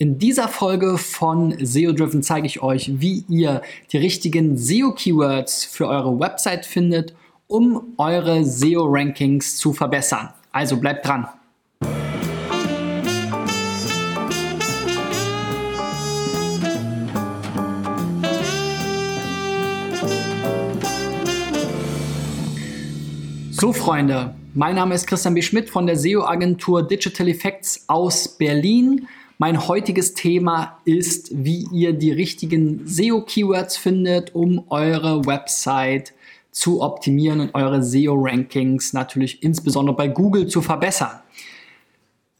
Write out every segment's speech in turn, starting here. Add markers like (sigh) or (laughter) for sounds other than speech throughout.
In dieser Folge von SEO Driven zeige ich euch, wie ihr die richtigen SEO-Keywords für eure Website findet, um eure SEO-Rankings zu verbessern. Also bleibt dran. So Freunde, mein Name ist Christian B. Schmidt von der SEO-Agentur Digital Effects aus Berlin. Mein heutiges Thema ist, wie ihr die richtigen SEO-Keywords findet, um eure Website zu optimieren und eure SEO-Rankings natürlich insbesondere bei Google zu verbessern.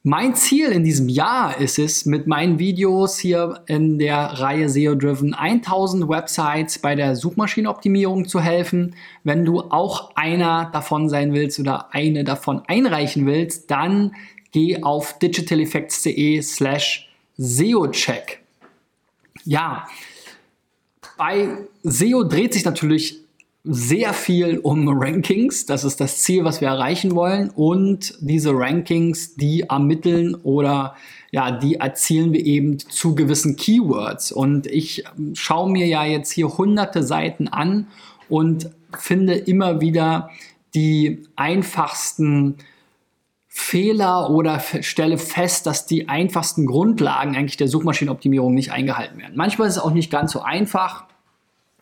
Mein Ziel in diesem Jahr ist es, mit meinen Videos hier in der Reihe SEO Driven 1000 Websites bei der Suchmaschinenoptimierung zu helfen. Wenn du auch einer davon sein willst oder eine davon einreichen willst, dann geh auf digitaleffects.de slash SEO-Check. Ja, bei SEO dreht sich natürlich sehr viel um Rankings. Das ist das Ziel, was wir erreichen wollen. Und diese Rankings, die ermitteln oder ja, die erzielen wir eben zu gewissen Keywords. Und ich schaue mir ja jetzt hier hunderte Seiten an und finde immer wieder die einfachsten Fehler oder stelle fest, dass die einfachsten Grundlagen eigentlich der Suchmaschinenoptimierung nicht eingehalten werden. Manchmal ist es auch nicht ganz so einfach,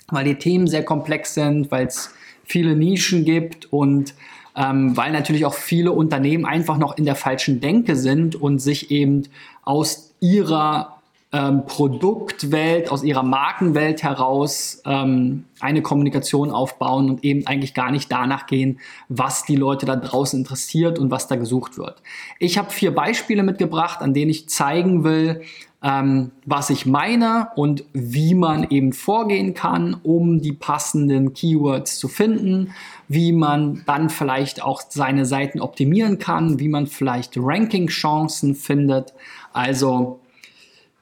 weil die Themen sehr komplex sind, weil es viele Nischen gibt und ähm, weil natürlich auch viele Unternehmen einfach noch in der falschen Denke sind und sich eben aus ihrer ähm, Produktwelt, aus ihrer Markenwelt heraus ähm, eine Kommunikation aufbauen und eben eigentlich gar nicht danach gehen, was die Leute da draußen interessiert und was da gesucht wird. Ich habe vier Beispiele mitgebracht, an denen ich zeigen will, ähm, was ich meine und wie man eben vorgehen kann, um die passenden Keywords zu finden, wie man dann vielleicht auch seine Seiten optimieren kann, wie man vielleicht Ranking-Chancen findet. Also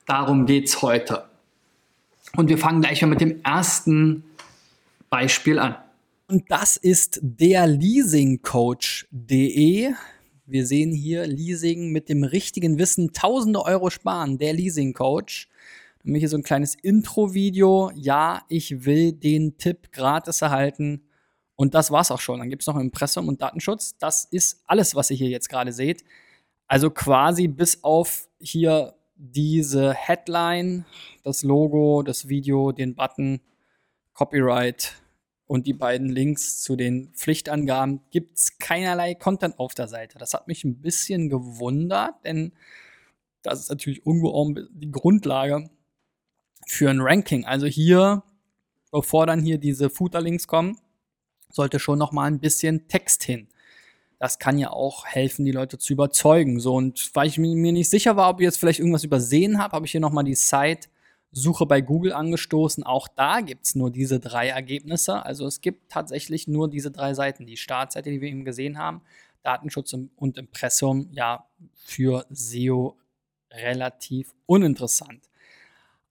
Darum geht es heute. Und wir fangen gleich mal mit dem ersten Beispiel an. Und das ist der Leasingcoach.de. Wir sehen hier Leasing mit dem richtigen Wissen tausende Euro sparen, der Leasingcoach. Und hier so ein kleines Intro-Video. Ja, ich will den Tipp gratis erhalten. Und das war's auch schon. Dann gibt es noch Impressum und Datenschutz. Das ist alles, was ihr hier jetzt gerade seht. Also quasi bis auf hier diese Headline, das Logo, das Video, den Button, Copyright und die beiden Links zu den Pflichtangaben gibt es keinerlei Content auf der Seite. Das hat mich ein bisschen gewundert, denn das ist natürlich irgendwo die Grundlage für ein Ranking. Also hier, bevor dann hier diese Footer-Links kommen, sollte schon noch mal ein bisschen Text hin das kann ja auch helfen, die Leute zu überzeugen. So, und weil ich mir nicht sicher war, ob ich jetzt vielleicht irgendwas übersehen habe, habe ich hier nochmal die Site Suche bei Google angestoßen. Auch da gibt es nur diese drei Ergebnisse. Also es gibt tatsächlich nur diese drei Seiten. Die Startseite, die wir eben gesehen haben, Datenschutz und Impressum, ja, für SEO relativ uninteressant.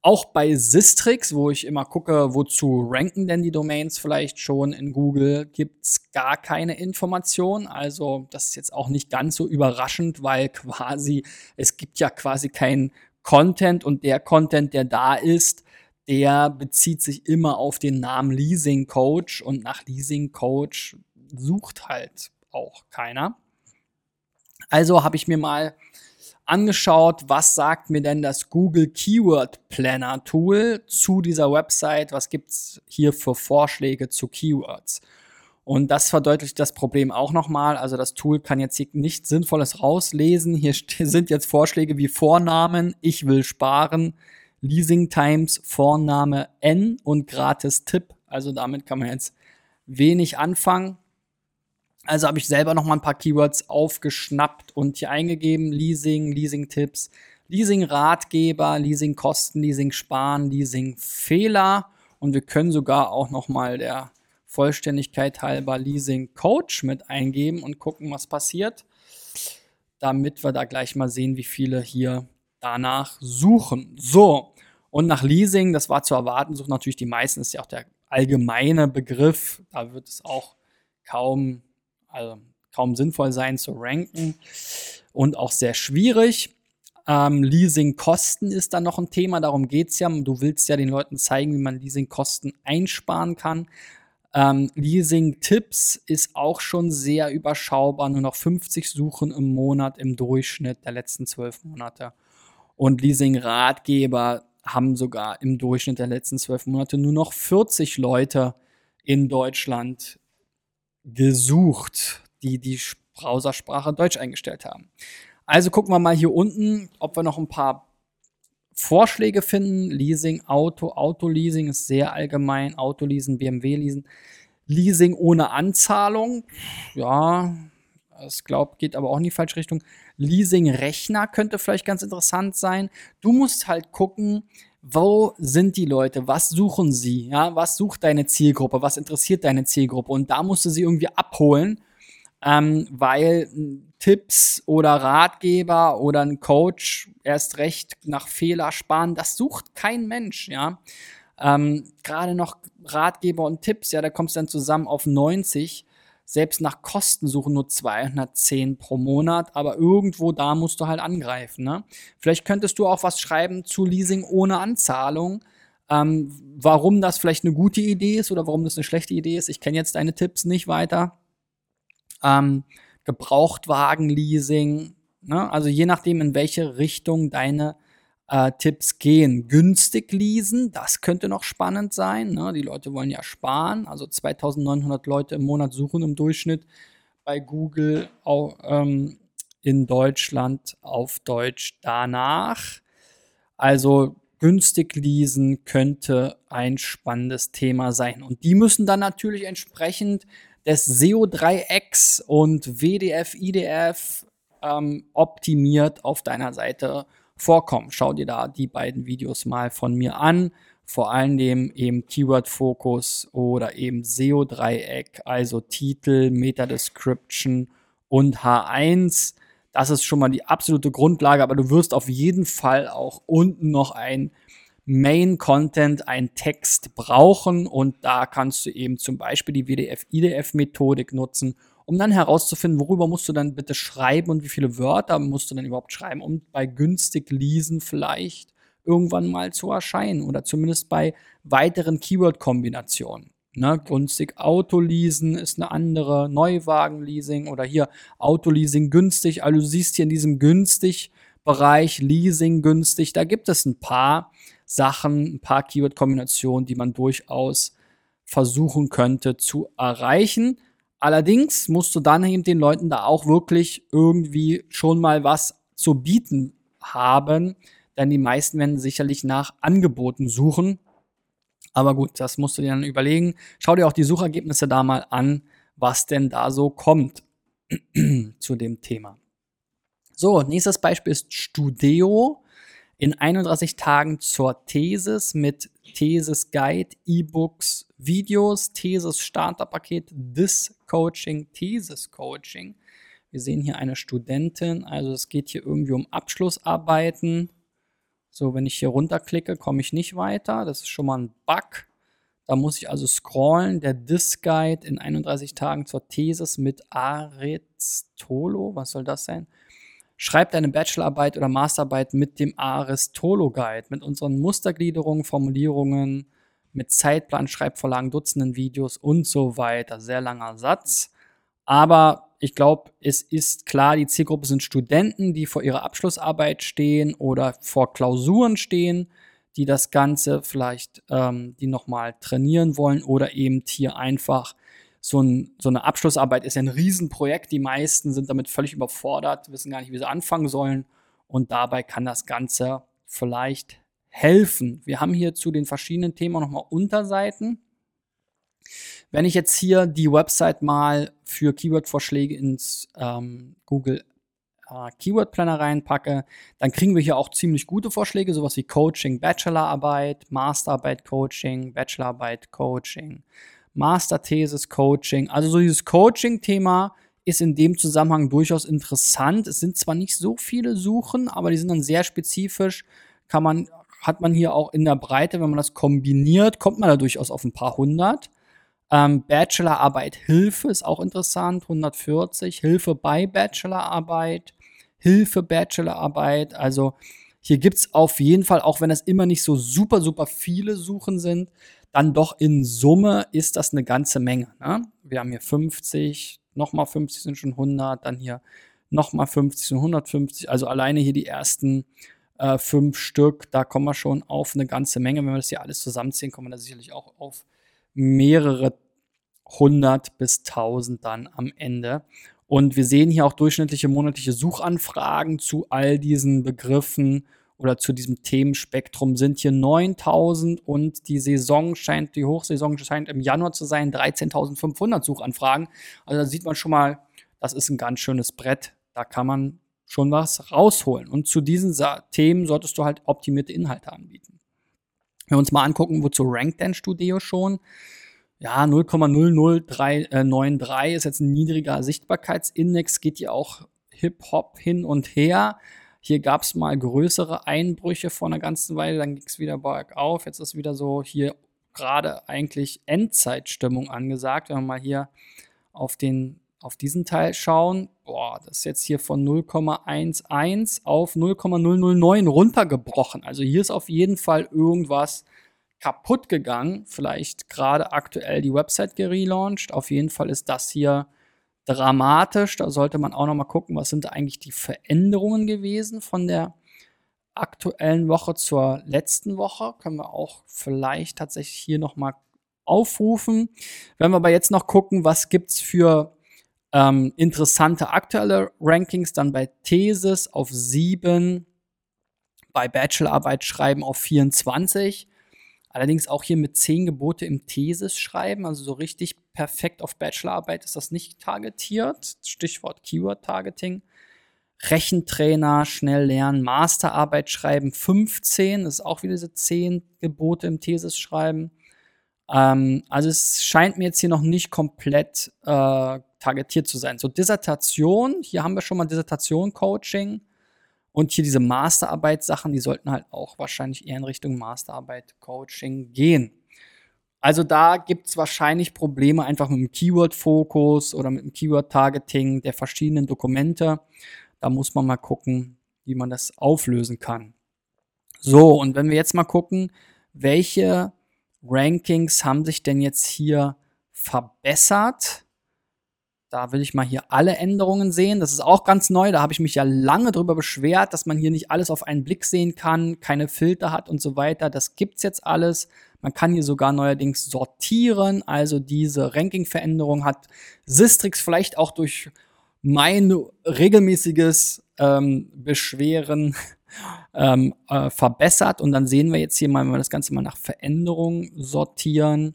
Auch bei Sistrix, wo ich immer gucke, wozu ranken denn die Domains vielleicht schon in Google, gibt's gar keine Information. Also das ist jetzt auch nicht ganz so überraschend, weil quasi es gibt ja quasi keinen Content und der Content, der da ist, der bezieht sich immer auf den Namen Leasing Coach und nach Leasing Coach sucht halt auch keiner. Also habe ich mir mal angeschaut, was sagt mir denn das Google Keyword Planner Tool zu dieser Website, was gibt's hier für Vorschläge zu Keywords. Und das verdeutlicht das Problem auch nochmal. Also das Tool kann jetzt hier nichts Sinnvolles rauslesen. Hier (laughs) sind jetzt Vorschläge wie Vornamen, ich will sparen, Leasing Times, Vorname N und gratis Tipp. Also damit kann man jetzt wenig anfangen. Also habe ich selber noch mal ein paar Keywords aufgeschnappt und hier eingegeben. Leasing, Leasing-Tipps, Leasing-Ratgeber, Leasing-Kosten, Leasing-Sparen, Leasing-Fehler. Und wir können sogar auch noch mal der Vollständigkeit halber Leasing-Coach mit eingeben und gucken, was passiert. Damit wir da gleich mal sehen, wie viele hier danach suchen. So, und nach Leasing, das war zu erwarten, suchen natürlich die meisten, das ist ja auch der allgemeine Begriff. Da wird es auch kaum also kaum sinnvoll sein zu ranken und auch sehr schwierig. Ähm, Leasingkosten ist dann noch ein Thema, darum geht's ja. Du willst ja den Leuten zeigen, wie man Leasingkosten einsparen kann. Ähm, Leasing-Tipps ist auch schon sehr überschaubar, nur noch 50 Suchen im Monat im Durchschnitt der letzten zwölf Monate. Und Leasing-Ratgeber haben sogar im Durchschnitt der letzten zwölf Monate nur noch 40 Leute in Deutschland gesucht, die die Browsersprache Deutsch eingestellt haben. Also gucken wir mal hier unten, ob wir noch ein paar Vorschläge finden. Leasing, Auto, Autoleasing ist sehr allgemein. Autoleasing, BMW-Leasing. Leasing ohne Anzahlung. Ja, das glaube geht aber auch in die falsche Richtung. Leasing-Rechner könnte vielleicht ganz interessant sein. Du musst halt gucken, wo sind die Leute? Was suchen sie? Ja, was sucht deine Zielgruppe? Was interessiert deine Zielgruppe? Und da musst du sie irgendwie abholen, ähm, weil Tipps oder Ratgeber oder ein Coach erst recht nach Fehler sparen, das sucht kein Mensch, ja. Ähm, Gerade noch Ratgeber und Tipps, ja, da kommst du dann zusammen auf 90. Selbst nach Kosten suchen nur 210 pro Monat, aber irgendwo da musst du halt angreifen. Ne? Vielleicht könntest du auch was schreiben zu Leasing ohne Anzahlung. Ähm, warum das vielleicht eine gute Idee ist oder warum das eine schlechte Idee ist. Ich kenne jetzt deine Tipps nicht weiter. Ähm, Gebrauchtwagenleasing. Ne? Also je nachdem, in welche Richtung deine äh, Tipps gehen. Günstig leasen, das könnte noch spannend sein. Ne? Die Leute wollen ja sparen. Also 2900 Leute im Monat suchen im Durchschnitt bei Google auch, ähm, in Deutschland auf Deutsch danach. Also günstig leasen könnte ein spannendes Thema sein. Und die müssen dann natürlich entsprechend des SEO-Dreiecks und WDF, IDF ähm, optimiert auf deiner Seite vorkommen. Schau dir da die beiden Videos mal von mir an. Vor allem eben Keyword-Fokus oder eben SEO-Dreieck, also Titel, Meta-Description und H1. Das ist schon mal die absolute Grundlage, aber du wirst auf jeden Fall auch unten noch ein Main Content, ein Text brauchen und da kannst du eben zum Beispiel die WDF-IDF-Methodik nutzen, um dann herauszufinden, worüber musst du dann bitte schreiben und wie viele Wörter musst du dann überhaupt schreiben, um bei günstig lesen vielleicht irgendwann mal zu erscheinen oder zumindest bei weiteren Keyword-Kombinationen. Ne, günstig Autoleasen ist eine andere, Neuwagenleasing oder hier Autoleasing günstig. Also du siehst hier in diesem günstig Bereich Leasing günstig, da gibt es ein paar Sachen, ein paar Keyword-Kombinationen, die man durchaus versuchen könnte zu erreichen. Allerdings musst du dann eben den Leuten da auch wirklich irgendwie schon mal was zu bieten haben, denn die meisten werden sicherlich nach Angeboten suchen. Aber gut, das musst du dir dann überlegen. Schau dir auch die Suchergebnisse da mal an, was denn da so kommt (clears throat) zu dem Thema. So, nächstes Beispiel ist Studeo in 31 Tagen zur Thesis mit Thesis Guide, E-Books, Videos, Thesis Starterpaket, This Coaching, Thesis Coaching. Wir sehen hier eine Studentin, also es geht hier irgendwie um Abschlussarbeiten. So, wenn ich hier runterklicke, komme ich nicht weiter. Das ist schon mal ein Bug. Da muss ich also scrollen. Der This Guide in 31 Tagen zur Thesis mit Aristolo. Was soll das sein? Schreib deine Bachelorarbeit oder Masterarbeit mit dem Aristolo Guide, mit unseren Mustergliederungen, Formulierungen, mit Zeitplan, Schreibvorlagen, Dutzenden Videos und so weiter. Sehr langer Satz. Aber ich glaube, es ist klar, die Zielgruppe sind Studenten, die vor ihrer Abschlussarbeit stehen oder vor Klausuren stehen, die das Ganze vielleicht, ähm, die nochmal trainieren wollen oder eben hier einfach so, ein, so eine Abschlussarbeit ist ja ein Riesenprojekt. Die meisten sind damit völlig überfordert, wissen gar nicht, wie sie anfangen sollen. Und dabei kann das Ganze vielleicht helfen. Wir haben hier zu den verschiedenen Themen nochmal Unterseiten. Wenn ich jetzt hier die Website mal für Keyword-Vorschläge ins ähm, Google äh, Keyword Planner reinpacke, dann kriegen wir hier auch ziemlich gute Vorschläge, sowas wie Coaching, Bachelorarbeit, Masterarbeit Coaching, Bachelorarbeit Coaching, Masterthesis Coaching. Also so dieses Coaching-Thema ist in dem Zusammenhang durchaus interessant. Es sind zwar nicht so viele Suchen, aber die sind dann sehr spezifisch. Kann man, hat man hier auch in der Breite, wenn man das kombiniert, kommt man da durchaus auf ein paar hundert. Ähm, Bachelorarbeit Hilfe ist auch interessant, 140. Hilfe bei Bachelorarbeit. Hilfe Bachelorarbeit. Also hier gibt's auf jeden Fall, auch wenn es immer nicht so super, super viele Suchen sind, dann doch in Summe ist das eine ganze Menge. Ne? Wir haben hier 50, nochmal 50 sind schon 100, dann hier nochmal 50 sind 150. Also alleine hier die ersten äh, fünf Stück, da kommen wir schon auf eine ganze Menge. Wenn wir das hier alles zusammenziehen, kommen wir da sicherlich auch auf mehrere 100 bis 1000 dann am Ende. Und wir sehen hier auch durchschnittliche monatliche Suchanfragen zu all diesen Begriffen oder zu diesem Themenspektrum sind hier 9000 und die Saison scheint, die Hochsaison scheint im Januar zu sein, 13.500 Suchanfragen. Also da sieht man schon mal, das ist ein ganz schönes Brett. Da kann man schon was rausholen. Und zu diesen Themen solltest du halt optimierte Inhalte anbieten. Wenn wir uns mal angucken, wozu rankt denn Studio schon? Ja, 0,00393 äh, ist jetzt ein niedriger Sichtbarkeitsindex, geht ja auch Hip-Hop hin und her. Hier gab es mal größere Einbrüche vor einer ganzen Weile, dann ging es wieder bergauf. Jetzt ist wieder so hier gerade eigentlich Endzeitstimmung angesagt. Wenn wir mal hier auf den auf diesen Teil schauen, boah, das ist jetzt hier von 0,11 auf 0,009 runtergebrochen. Also hier ist auf jeden Fall irgendwas kaputt gegangen. Vielleicht gerade aktuell die Website gelauncht. Auf jeden Fall ist das hier dramatisch. Da sollte man auch noch mal gucken, was sind eigentlich die Veränderungen gewesen von der aktuellen Woche zur letzten Woche. Können wir auch vielleicht tatsächlich hier noch mal aufrufen. Wenn wir aber jetzt noch gucken, was gibt's für ähm, interessante aktuelle Rankings, dann bei Thesis auf 7, bei Bachelorarbeit schreiben auf 24 Allerdings auch hier mit zehn Gebote im Thesis schreiben, also so richtig perfekt auf Bachelorarbeit ist das nicht targetiert. Stichwort Keyword-Targeting. Rechentrainer, schnell lernen, Masterarbeit schreiben, 15, das ist auch wieder diese zehn Gebote im Thesis schreiben. Ähm, also es scheint mir jetzt hier noch nicht komplett äh, targetiert zu sein. So Dissertation, hier haben wir schon mal Dissertation-Coaching. Und hier diese Masterarbeit-Sachen, die sollten halt auch wahrscheinlich eher in Richtung Masterarbeit-Coaching gehen. Also da gibt es wahrscheinlich Probleme einfach mit dem Keyword-Fokus oder mit dem Keyword-Targeting der verschiedenen Dokumente. Da muss man mal gucken, wie man das auflösen kann. So, und wenn wir jetzt mal gucken, welche Rankings haben sich denn jetzt hier verbessert? Da will ich mal hier alle Änderungen sehen. Das ist auch ganz neu. Da habe ich mich ja lange drüber beschwert, dass man hier nicht alles auf einen Blick sehen kann, keine Filter hat und so weiter. Das gibt's jetzt alles. Man kann hier sogar neuerdings sortieren. Also diese Ranking-Veränderung hat Sistrix vielleicht auch durch mein regelmäßiges ähm, Beschweren (laughs) ähm, äh, verbessert. Und dann sehen wir jetzt hier mal, wenn wir das Ganze mal nach Veränderung sortieren.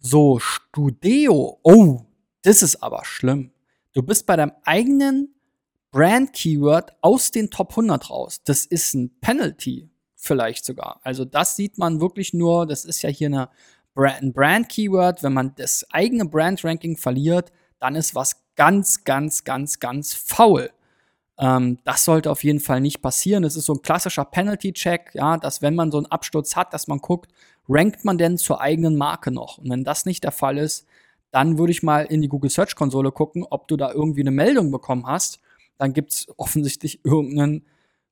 So, Studeo. Oh, das ist aber schlimm. Du bist bei deinem eigenen Brand-Keyword aus den Top 100 raus. Das ist ein Penalty vielleicht sogar. Also das sieht man wirklich nur, das ist ja hier eine ein Brand-Keyword. Wenn man das eigene Brand-Ranking verliert, dann ist was ganz, ganz, ganz, ganz faul. Ähm, das sollte auf jeden Fall nicht passieren. Es ist so ein klassischer Penalty-Check, ja, dass wenn man so einen Absturz hat, dass man guckt, rankt man denn zur eigenen Marke noch? Und wenn das nicht der Fall ist, dann würde ich mal in die Google Search Konsole gucken, ob du da irgendwie eine Meldung bekommen hast. Dann gibt es offensichtlich (laughs) irgendein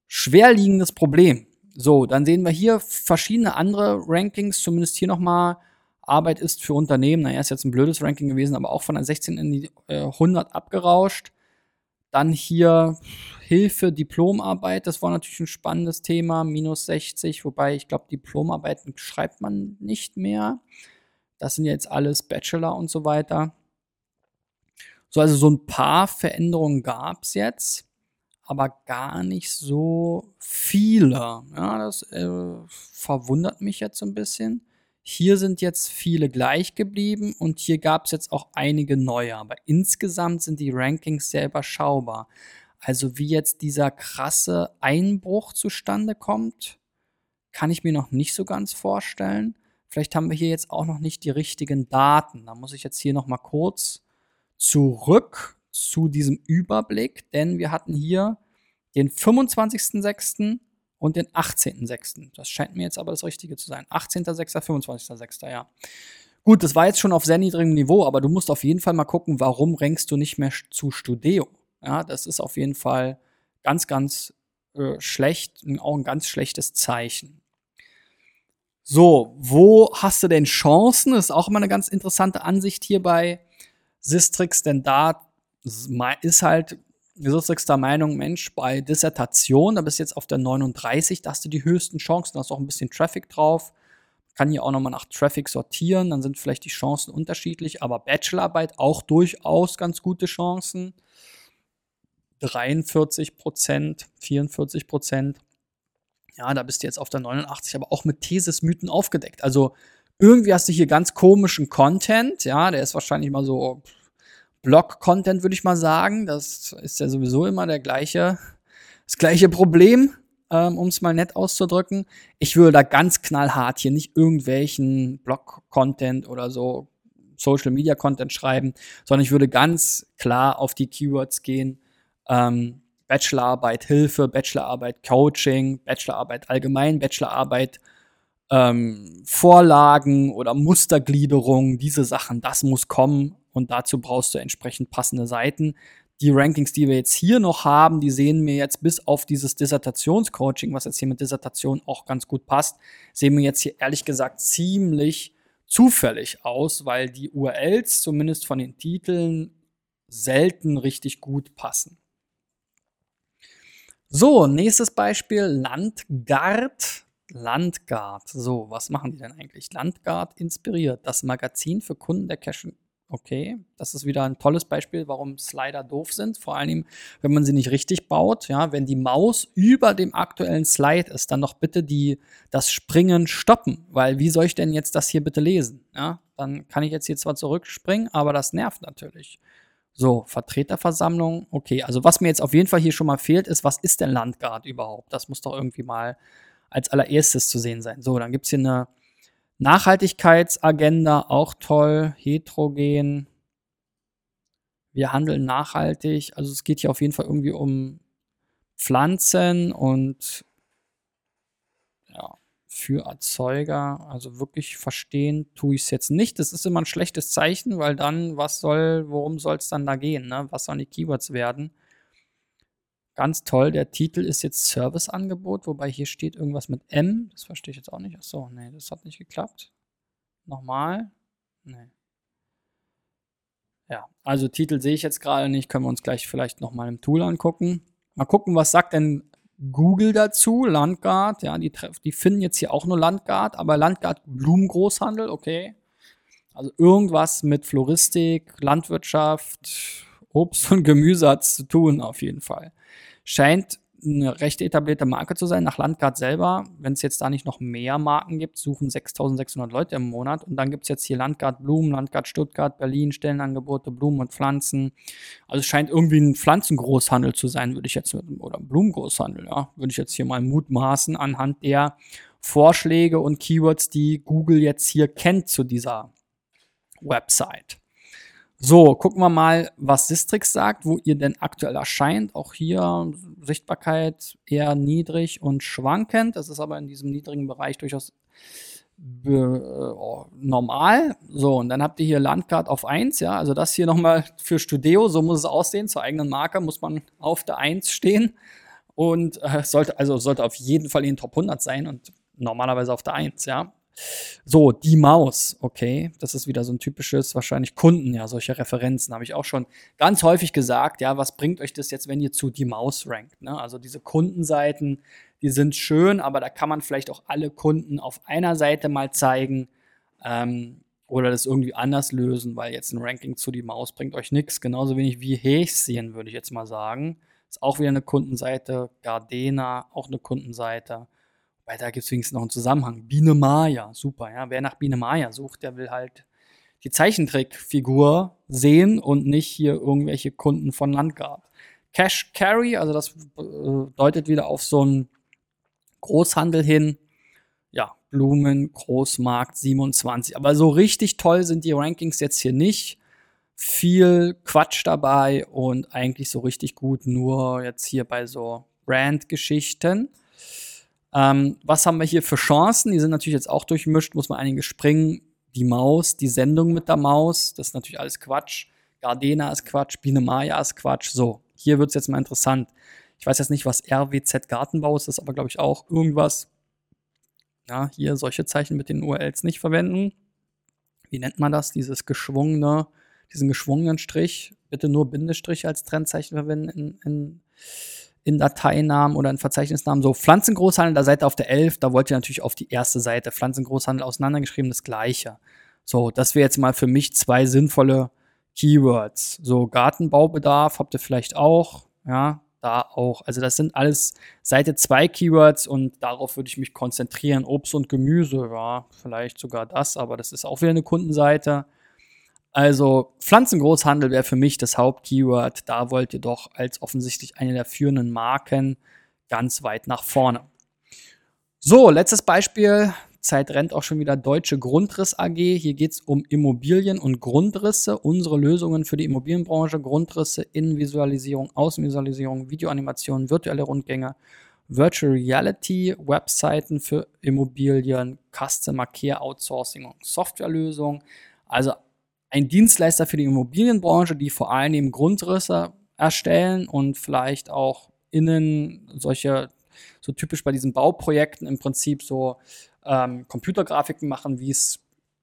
schwerliegendes Problem. So, dann sehen wir hier verschiedene andere Rankings, zumindest hier nochmal. Arbeit ist für Unternehmen, naja, ist jetzt ein blödes Ranking gewesen, aber auch von der 16 in die äh, 100 abgerauscht. Dann hier Hilfe, Diplomarbeit, das war natürlich ein spannendes Thema, minus 60, wobei ich glaube, Diplomarbeiten schreibt man nicht mehr. Das sind jetzt alles Bachelor und so weiter. So, also so ein paar Veränderungen gab es jetzt, aber gar nicht so viele. Ja, das äh, verwundert mich jetzt so ein bisschen. Hier sind jetzt viele gleich geblieben und hier gab es jetzt auch einige neue, aber insgesamt sind die Rankings sehr überschaubar. Also wie jetzt dieser krasse Einbruch zustande kommt, kann ich mir noch nicht so ganz vorstellen. Vielleicht haben wir hier jetzt auch noch nicht die richtigen Daten. Da muss ich jetzt hier noch mal kurz zurück zu diesem Überblick, denn wir hatten hier den 25.06. und den 18.06. Das scheint mir jetzt aber das Richtige zu sein. 18.06., 25.06., ja. Gut, das war jetzt schon auf sehr niedrigem Niveau, aber du musst auf jeden Fall mal gucken, warum rankst du nicht mehr zu Studeo? Ja, das ist auf jeden Fall ganz, ganz äh, schlecht, auch ein ganz schlechtes Zeichen. So, wo hast du denn Chancen? Das ist auch immer eine ganz interessante Ansicht hier bei Sistrix, denn da ist halt Sistrix der Meinung, Mensch, bei Dissertation, da bist du jetzt auf der 39, da hast du die höchsten Chancen, da hast auch ein bisschen Traffic drauf. Kann hier auch nochmal nach Traffic sortieren, dann sind vielleicht die Chancen unterschiedlich, aber Bachelorarbeit auch durchaus ganz gute Chancen. 43 Prozent, 44 Prozent. Ja, da bist du jetzt auf der 89, aber auch mit Thesis-Mythen aufgedeckt. Also irgendwie hast du hier ganz komischen Content, ja, der ist wahrscheinlich mal so Blog-Content, würde ich mal sagen. Das ist ja sowieso immer der gleiche, das gleiche Problem, ähm, um es mal nett auszudrücken. Ich würde da ganz knallhart hier nicht irgendwelchen Blog-Content oder so Social-Media-Content schreiben, sondern ich würde ganz klar auf die Keywords gehen, ähm, Bachelorarbeit Hilfe, Bachelorarbeit Coaching, Bachelorarbeit allgemein, Bachelorarbeit ähm, Vorlagen oder Mustergliederung, diese Sachen, das muss kommen und dazu brauchst du entsprechend passende Seiten. Die Rankings, die wir jetzt hier noch haben, die sehen mir jetzt bis auf dieses Dissertationscoaching, was jetzt hier mit Dissertation auch ganz gut passt, sehen mir jetzt hier ehrlich gesagt ziemlich zufällig aus, weil die URLs zumindest von den Titeln selten richtig gut passen. So, nächstes Beispiel, Landgard. Landgard. So, was machen die denn eigentlich? Landgard inspiriert. Das Magazin für Kunden der Cash. Okay, das ist wieder ein tolles Beispiel, warum Slider doof sind. Vor allem, wenn man sie nicht richtig baut. Ja, wenn die Maus über dem aktuellen Slide ist, dann doch bitte die, das Springen stoppen. Weil wie soll ich denn jetzt das hier bitte lesen? Ja, dann kann ich jetzt hier zwar zurückspringen, aber das nervt natürlich. So, Vertreterversammlung, okay. Also was mir jetzt auf jeden Fall hier schon mal fehlt, ist, was ist denn Landgrad überhaupt? Das muss doch irgendwie mal als allererstes zu sehen sein. So, dann gibt es hier eine Nachhaltigkeitsagenda, auch toll, heterogen. Wir handeln nachhaltig. Also es geht hier auf jeden Fall irgendwie um Pflanzen und für Erzeuger. Also wirklich verstehen tue ich es jetzt nicht. Das ist immer ein schlechtes Zeichen, weil dann, was soll, worum soll es dann da gehen? Ne? Was sollen die Keywords werden? Ganz toll, der Titel ist jetzt Serviceangebot, wobei hier steht irgendwas mit M. Das verstehe ich jetzt auch nicht. Achso, nee, das hat nicht geklappt. Nochmal. Nee. Ja, also Titel sehe ich jetzt gerade nicht. Können wir uns gleich vielleicht nochmal im Tool angucken. Mal gucken, was sagt denn Google dazu, Landgard, ja, die, die finden jetzt hier auch nur Landgard, aber Landgard Blumengroßhandel, okay. Also irgendwas mit Floristik, Landwirtschaft, Obst und Gemüse hat zu tun, auf jeden Fall. Scheint eine recht etablierte Marke zu sein. Nach Landgard selber, wenn es jetzt da nicht noch mehr Marken gibt, suchen 6600 Leute im Monat. Und dann gibt es jetzt hier Landgard Blumen, Landgard Stuttgart, Berlin, Stellenangebote, Blumen und Pflanzen. Also es scheint irgendwie ein Pflanzengroßhandel zu sein, würde ich jetzt, oder Blumengroßhandel, ja, würde ich jetzt hier mal mutmaßen anhand der Vorschläge und Keywords, die Google jetzt hier kennt zu dieser Website. So, gucken wir mal, was Sistrix sagt, wo ihr denn aktuell erscheint. Auch hier Sichtbarkeit eher niedrig und schwankend. Das ist aber in diesem niedrigen Bereich durchaus oh, normal. So, und dann habt ihr hier Landcard auf 1, ja, also das hier nochmal für Studeo, so muss es aussehen. Zur eigenen Marke muss man auf der 1 stehen und äh, sollte, also sollte auf jeden Fall in den Top 100 sein und normalerweise auf der 1, ja. So, die Maus, okay, das ist wieder so ein typisches, wahrscheinlich Kunden, ja, solche Referenzen habe ich auch schon ganz häufig gesagt, ja, was bringt euch das jetzt, wenn ihr zu die Maus rankt, ne? Also diese Kundenseiten, die sind schön, aber da kann man vielleicht auch alle Kunden auf einer Seite mal zeigen ähm, oder das irgendwie anders lösen, weil jetzt ein Ranking zu die Maus bringt euch nichts, genauso wenig wie Häschen, würde ich jetzt mal sagen. Ist auch wieder eine Kundenseite, Gardena, auch eine Kundenseite. Weil da gibt es wenigstens noch einen Zusammenhang. Biene Maya, super, ja. Wer nach Biene Maya sucht, der will halt die Zeichentrickfigur sehen und nicht hier irgendwelche Kunden von Landgrad. Cash Carry, also das äh, deutet wieder auf so einen Großhandel hin. Ja, Blumen, Großmarkt 27. Aber so richtig toll sind die Rankings jetzt hier nicht. Viel Quatsch dabei und eigentlich so richtig gut nur jetzt hier bei so Brand-Geschichten. Ähm, was haben wir hier für Chancen? Die sind natürlich jetzt auch durchmischt, muss man einige springen. Die Maus, die Sendung mit der Maus, das ist natürlich alles Quatsch. Gardena ist Quatsch, Biene Maya ist Quatsch. So, hier wird es jetzt mal interessant. Ich weiß jetzt nicht, was RWZ Gartenbau ist, das ist aber, glaube ich, auch irgendwas. Ja, hier solche Zeichen mit den URLs nicht verwenden. Wie nennt man das? Dieses geschwungene, diesen geschwungenen Strich. Bitte nur Bindestrich als Trennzeichen verwenden in, in, in Dateinamen oder in Verzeichnisnamen. So, Pflanzengroßhandel, da seid ihr auf der 11, da wollt ihr natürlich auf die erste Seite. Pflanzengroßhandel auseinandergeschrieben, das gleiche. So, das wäre jetzt mal für mich zwei sinnvolle Keywords. So, Gartenbaubedarf habt ihr vielleicht auch, ja, da auch. Also das sind alles Seite 2 Keywords und darauf würde ich mich konzentrieren. Obst und Gemüse, ja, vielleicht sogar das, aber das ist auch wieder eine Kundenseite. Also Pflanzengroßhandel wäre für mich das Hauptkeyword. Da wollt ihr doch als offensichtlich eine der führenden Marken ganz weit nach vorne. So, letztes Beispiel. Zeit rennt auch schon wieder Deutsche Grundriss AG. Hier geht es um Immobilien und Grundrisse. Unsere Lösungen für die Immobilienbranche, Grundrisse, Innenvisualisierung, Außenvisualisierung, Videoanimation, virtuelle Rundgänge, Virtual Reality, Webseiten für Immobilien, Customer Care Outsourcing und Softwarelösungen. Also ein Dienstleister für die Immobilienbranche, die vor allem eben Grundrisse erstellen und vielleicht auch innen solche, so typisch bei diesen Bauprojekten im Prinzip so ähm, Computergrafiken machen, wie es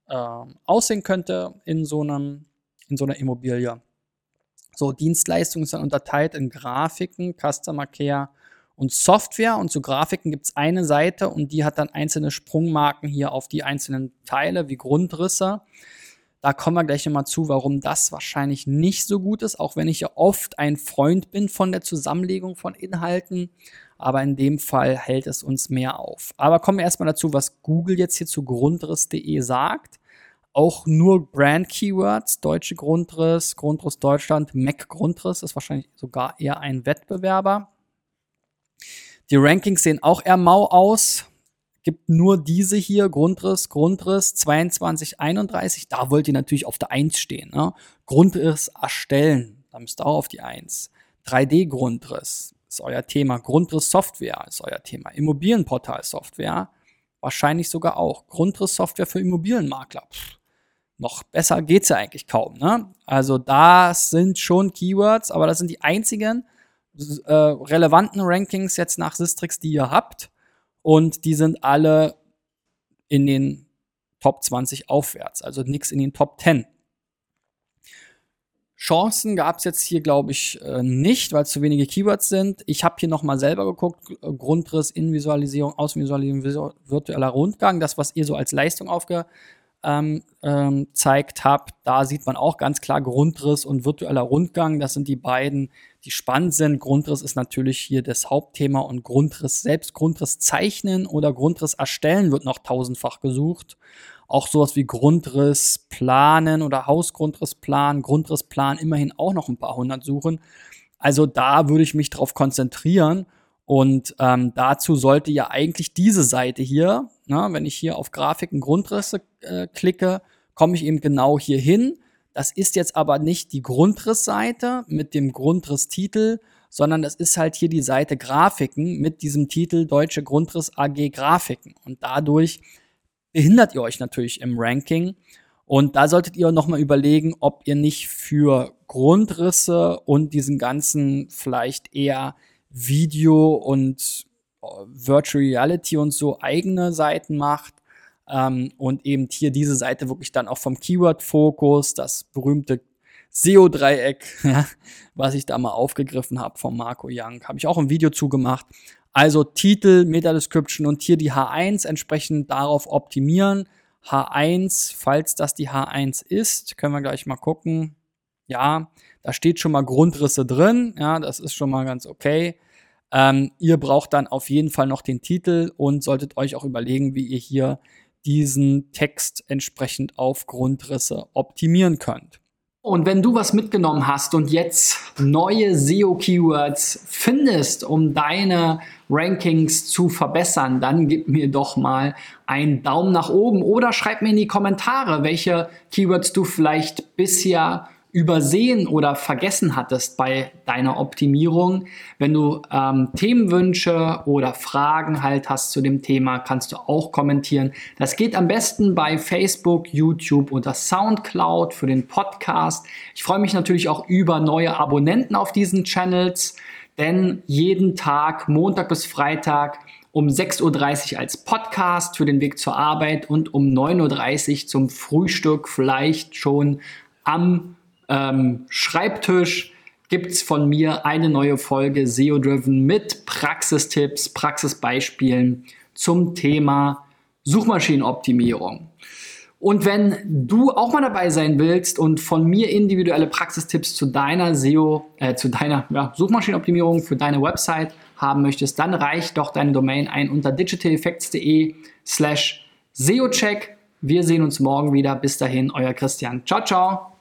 ähm, aussehen könnte in so einem, in so einer Immobilie. So, Dienstleistungen sind unterteilt in Grafiken, Customer Care und Software. Und zu Grafiken gibt es eine Seite und die hat dann einzelne Sprungmarken hier auf die einzelnen Teile wie Grundrisse. Da kommen wir gleich nochmal zu, warum das wahrscheinlich nicht so gut ist, auch wenn ich ja oft ein Freund bin von der Zusammenlegung von Inhalten. Aber in dem Fall hält es uns mehr auf. Aber kommen wir erstmal dazu, was Google jetzt hier zu grundriss.de sagt. Auch nur Brand-Keywords, deutsche Grundriss, Grundriss Deutschland, Mac Grundriss ist wahrscheinlich sogar eher ein Wettbewerber. Die Rankings sehen auch eher mau aus gibt nur diese hier, Grundriss, Grundriss 22, 31. Da wollt ihr natürlich auf der 1 stehen. Ne? Grundriss erstellen, da müsst ihr auch auf die 1. 3D-Grundriss ist euer Thema. Grundriss-Software ist euer Thema. Immobilienportal-Software wahrscheinlich sogar auch. Grundriss-Software für Immobilienmakler. Pff, noch besser geht's ja eigentlich kaum. Ne? Also das sind schon Keywords, aber das sind die einzigen äh, relevanten Rankings jetzt nach Sistrix, die ihr habt und die sind alle in den Top 20 aufwärts, also nichts in den Top 10. Chancen gab es jetzt hier, glaube ich, äh, nicht, weil zu wenige Keywords sind. Ich habe hier nochmal selber geguckt, Grundriss, Innenvisualisierung, Außenvisualisierung, virtueller Rundgang, das, was ihr so als Leistung aufge ähm, ähm, zeigt habt. Da sieht man auch ganz klar Grundriss und virtueller Rundgang. Das sind die beiden, die spannend sind. Grundriss ist natürlich hier das Hauptthema und Grundriss selbst, Grundriss zeichnen oder Grundriss erstellen wird noch tausendfach gesucht. Auch sowas wie Grundriss planen oder Hausgrundrissplan, Grundrissplan immerhin auch noch ein paar hundert suchen. Also da würde ich mich drauf konzentrieren und ähm, dazu sollte ja eigentlich diese Seite hier, na, wenn ich hier auf Grafiken Grundrisse äh, klicke, komme ich eben genau hier hin. Das ist jetzt aber nicht die Grundrissseite mit dem Grundrisstitel, sondern das ist halt hier die Seite Grafiken mit diesem Titel Deutsche Grundriss AG Grafiken. Und dadurch behindert ihr euch natürlich im Ranking. Und da solltet ihr nochmal überlegen, ob ihr nicht für Grundrisse und diesen ganzen vielleicht eher Video und äh, Virtual Reality und so eigene Seiten macht ähm, und eben hier diese Seite wirklich dann auch vom Keyword-Fokus, das berühmte SEO-Dreieck, (laughs) was ich da mal aufgegriffen habe von Marco Young, habe ich auch ein Video zugemacht. Also Titel, Meta-Description und hier die H1 entsprechend darauf optimieren. H1, falls das die H1 ist, können wir gleich mal gucken. Ja, da steht schon mal Grundrisse drin. Ja, das ist schon mal ganz okay. Ähm, ihr braucht dann auf jeden Fall noch den Titel und solltet euch auch überlegen, wie ihr hier diesen Text entsprechend auf Grundrisse optimieren könnt. Und wenn du was mitgenommen hast und jetzt neue SEO-Keywords findest, um deine Rankings zu verbessern, dann gib mir doch mal einen Daumen nach oben oder schreib mir in die Kommentare, welche Keywords du vielleicht bisher übersehen oder vergessen hattest bei deiner Optimierung. Wenn du ähm, Themenwünsche oder Fragen halt hast zu dem Thema, kannst du auch kommentieren. Das geht am besten bei Facebook, YouTube oder Soundcloud für den Podcast. Ich freue mich natürlich auch über neue Abonnenten auf diesen Channels denn jeden Tag, Montag bis Freitag, um 6.30 Uhr als Podcast für den Weg zur Arbeit und um 9.30 Uhr zum Frühstück, vielleicht schon am ähm, Schreibtisch, gibt es von mir eine neue Folge SEO Driven mit Praxistipps, Praxisbeispielen zum Thema Suchmaschinenoptimierung. Und wenn du auch mal dabei sein willst und von mir individuelle Praxistipps zu deiner SEO, äh, zu deiner ja, Suchmaschinenoptimierung für deine Website haben möchtest, dann reicht doch deine Domain ein unter digitaleffects.de slash SEOcheck. Wir sehen uns morgen wieder. Bis dahin, euer Christian. Ciao, ciao.